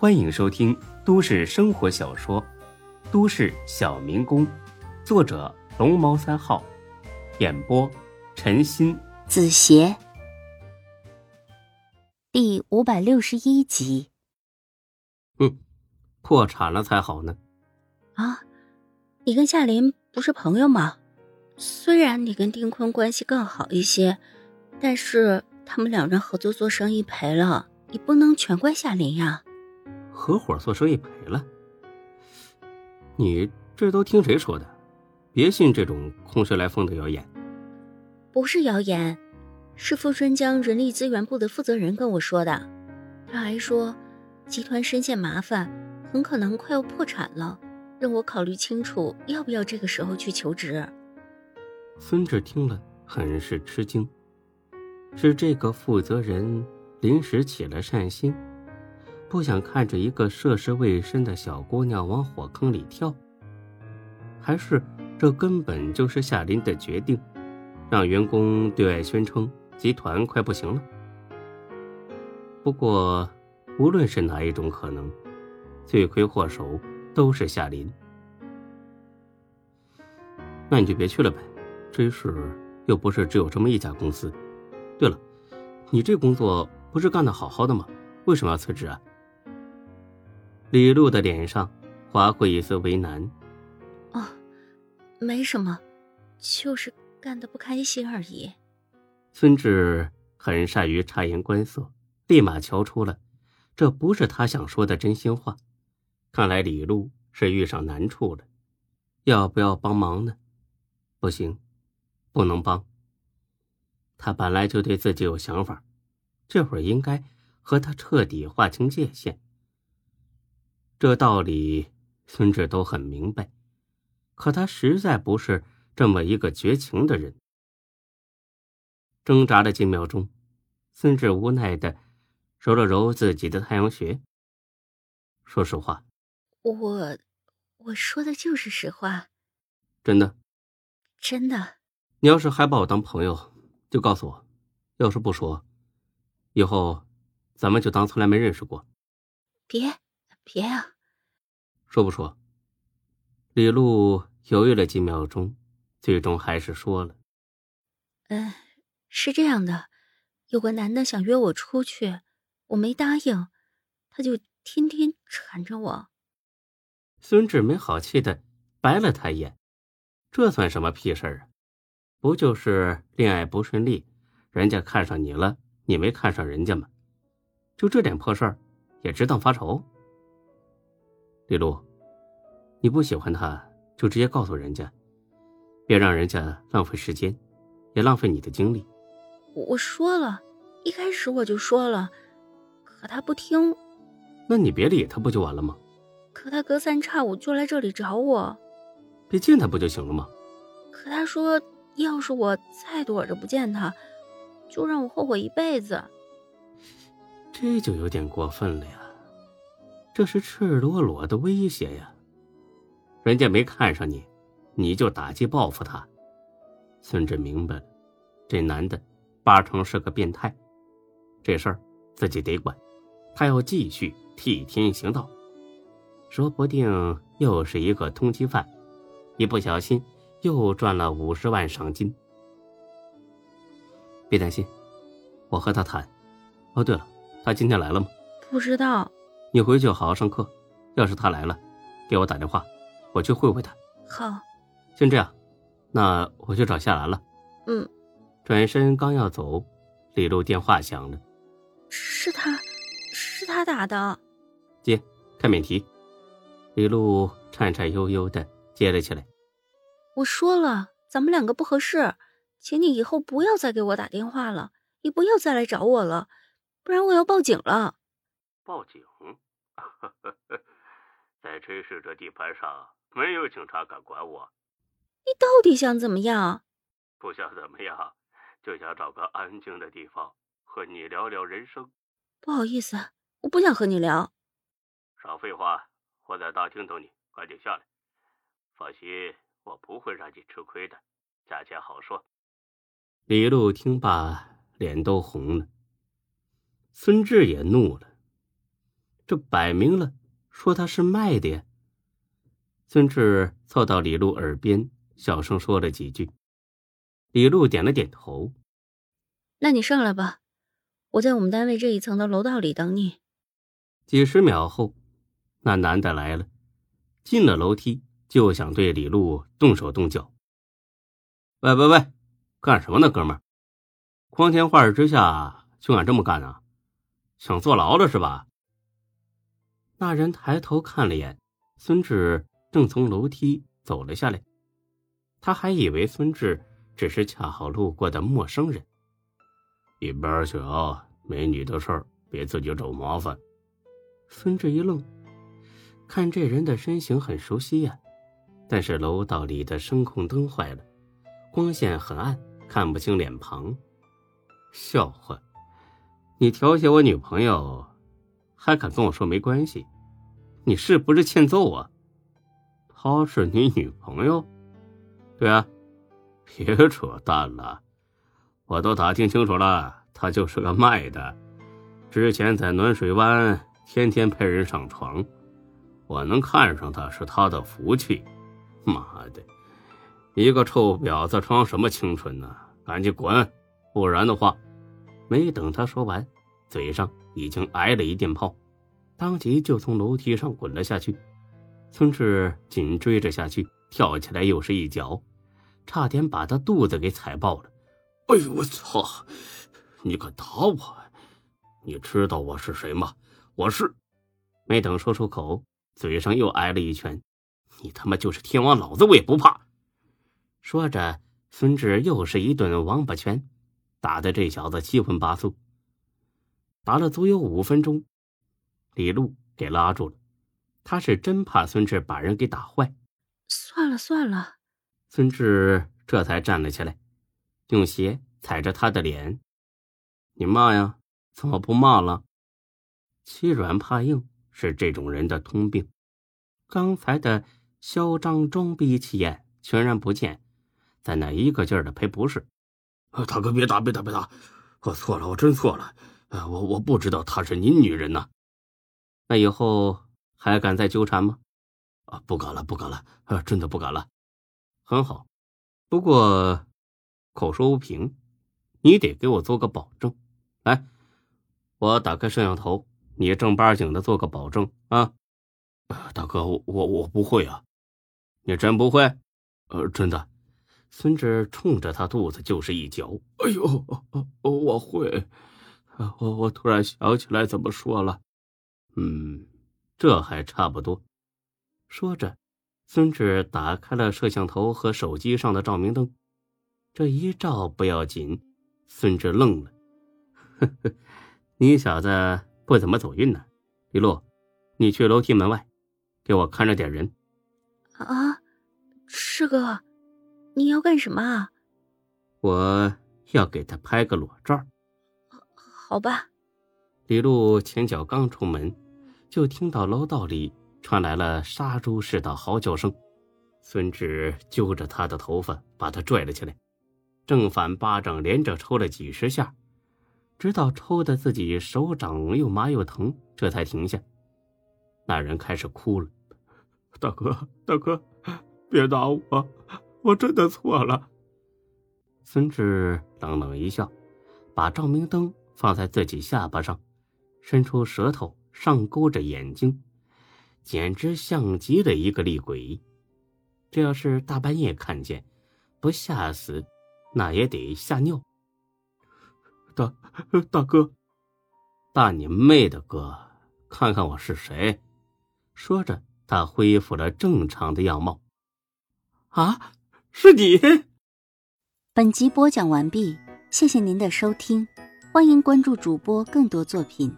欢迎收听都市生活小说《都市小民工》，作者龙猫三号，演播陈鑫、子邪，第五百六十一集。嗯，破产了才好呢。啊，你跟夏琳不是朋友吗？虽然你跟丁坤关系更好一些，但是他们两人合作做生意赔了，你不能全怪夏琳呀。合伙做生意赔了，你这都听谁说的？别信这种空穴来风的谣言。不是谣言，是富春江人力资源部的负责人跟我说的。他还说，集团深陷麻烦，很可能快要破产了，让我考虑清楚要不要这个时候去求职。孙志听了很是吃惊，是这个负责人临时起了善心。不想看着一个涉世未深的小姑娘往火坑里跳，还是这根本就是夏林的决定，让员工对外宣称集团快不行了。不过，无论是哪一种可能，罪魁祸首都是夏林。那你就别去了呗，这事又不是只有这么一家公司。对了，你这工作不是干得好好的吗？为什么要辞职啊？李璐的脸上划过一丝为难。哦，没什么，就是干得不开心而已。孙志很善于察言观色，立马瞧出了这不是他想说的真心话。看来李璐是遇上难处了，要不要帮忙呢？不行，不能帮。他本来就对自己有想法，这会儿应该和他彻底划清界限。这道理，孙志都很明白，可他实在不是这么一个绝情的人。挣扎了几秒钟，孙志无奈的揉了揉自己的太阳穴。说实话，我我说的就是实话，真的，真的。你要是还把我当朋友，就告诉我；要是不说，以后咱们就当从来没认识过。别。别啊！说不说？李璐犹豫了几秒钟，最终还是说了：“嗯，是这样的，有个男的想约我出去，我没答应，他就天天缠着我。”孙志没好气的白了他一眼：“这算什么屁事儿啊？不就是恋爱不顺利，人家看上你了，你没看上人家吗？就这点破事儿，也值当发愁？”李璐，你不喜欢他，就直接告诉人家，别让人家浪费时间，也浪费你的精力。我说了，一开始我就说了，可他不听。那你别理他不就完了吗？可他隔三差五就来这里找我，别见他不就行了吗？可他说，要是我再躲着不见他，就让我后悔一辈子。这就有点过分了呀。这是赤裸裸的威胁呀！人家没看上你，你就打击报复他。孙志明白了，这男的八成是个变态，这事儿自己得管。他要继续替天行道，说不定又是一个通缉犯，一不小心又赚了五十万赏金。别担心，我和他谈。哦，对了，他今天来了吗？不知道。你回去好好上课，要是他来了，给我打电话，我去会会他。好，先这样，那我去找夏兰了。嗯。转身刚要走，李璐电话响了，是他，是他打的。接，开免提。李璐颤颤悠悠的接了起来。我说了，咱们两个不合适，请你以后不要再给我打电话了，也不要再来找我了，不然我要报警了。报警。在炊事这地盘上，没有警察敢管我。你到底想怎么样？不想怎么样，就想找个安静的地方和你聊聊人生。不好意思，我不想和你聊。少废话，我在大厅等你，赶紧下来。放心，我不会让你吃亏的，价钱好说。李璐听罢，脸都红了。孙志也怒了。这摆明了说他是卖的呀。孙志凑到李璐耳边，小声说了几句。李璐点了点头。那你上来吧，我在我们单位这一层的楼道里等你。几十秒后，那男的来了，进了楼梯就想对李璐动手动脚。喂喂喂，干什么呢，哥们儿？光天化日之下就敢这么干啊？想坐牢了是吧？那人抬头看了眼孙志，正从楼梯走了下来。他还以为孙志只是恰好路过的陌生人。一边去啊，没你的事儿，别自己找麻烦。孙志一愣，看这人的身形很熟悉呀，但是楼道里的声控灯坏了，光线很暗，看不清脸庞。笑话，你调戏我女朋友，还敢跟我说没关系？你是不是欠揍啊？她是你女朋友？对啊，别扯淡了。我都打听清楚了，她就是个卖的，之前在暖水湾天天陪人上床，我能看上他是他的福气。妈的，一个臭婊子装什么清纯呢？赶紧滚，不然的话……没等他说完，嘴上已经挨了一电炮，当即就从楼梯上滚了下去。孙志紧追着下去，跳起来又是一脚，差点把他肚子给踩爆了。哎呦我操！你敢打我？你知道我是谁吗？我是……没等说出口，嘴上又挨了一拳。你他妈就是天王老子，我也不怕！说着，孙志又是一顿王八拳，打的这小子七荤八素。打了足有五分钟，李璐给拉住了。他是真怕孙志把人给打坏。算了算了，孙志这才站了起来。用鞋踩着他的脸，你骂呀？怎么不骂了？欺软怕硬是这种人的通病。刚才的嚣张装逼气焰全然不见，在那一个劲儿的赔不是。大哥，别打，别打，别打！我错了，我真错了。我我不知道她是您女人呐。那以后还敢再纠缠吗？啊，不敢了，不敢了，真的不敢了。很好，不过。口说无凭，你得给我做个保证。来，我打开摄像头，你正八经的做个保证啊！大哥，我我不会啊！你真不会？呃，真的。孙志冲着他肚子就是一脚。哎呦，我会。我我突然想起来怎么说了。嗯，这还差不多。说着，孙志打开了摄像头和手机上的照明灯。这一照不要紧，孙志愣了。呵呵，你小子不怎么走运呢。李璐，你去楼梯门外，给我看着点人。啊，师哥，你要干什么啊？我要给他拍个裸照。好吧。李璐前脚刚出门，就听到楼道里传来了杀猪似的嚎叫声。孙志揪着他的头发，把他拽了起来。正反巴掌连着抽了几十下，直到抽的自己手掌又麻又疼，这才停下。那人开始哭了：“大哥，大哥，别打我，我真的错了。”孙志冷冷一笑，把照明灯放在自己下巴上，伸出舌头上勾着眼睛，简直像极了一个厉鬼。这要是大半夜看见，不吓死？那也得吓尿。大大哥，大你妹的哥，看看我是谁！说着，他恢复了正常的样貌。啊，是你！本集播讲完毕，谢谢您的收听，欢迎关注主播更多作品。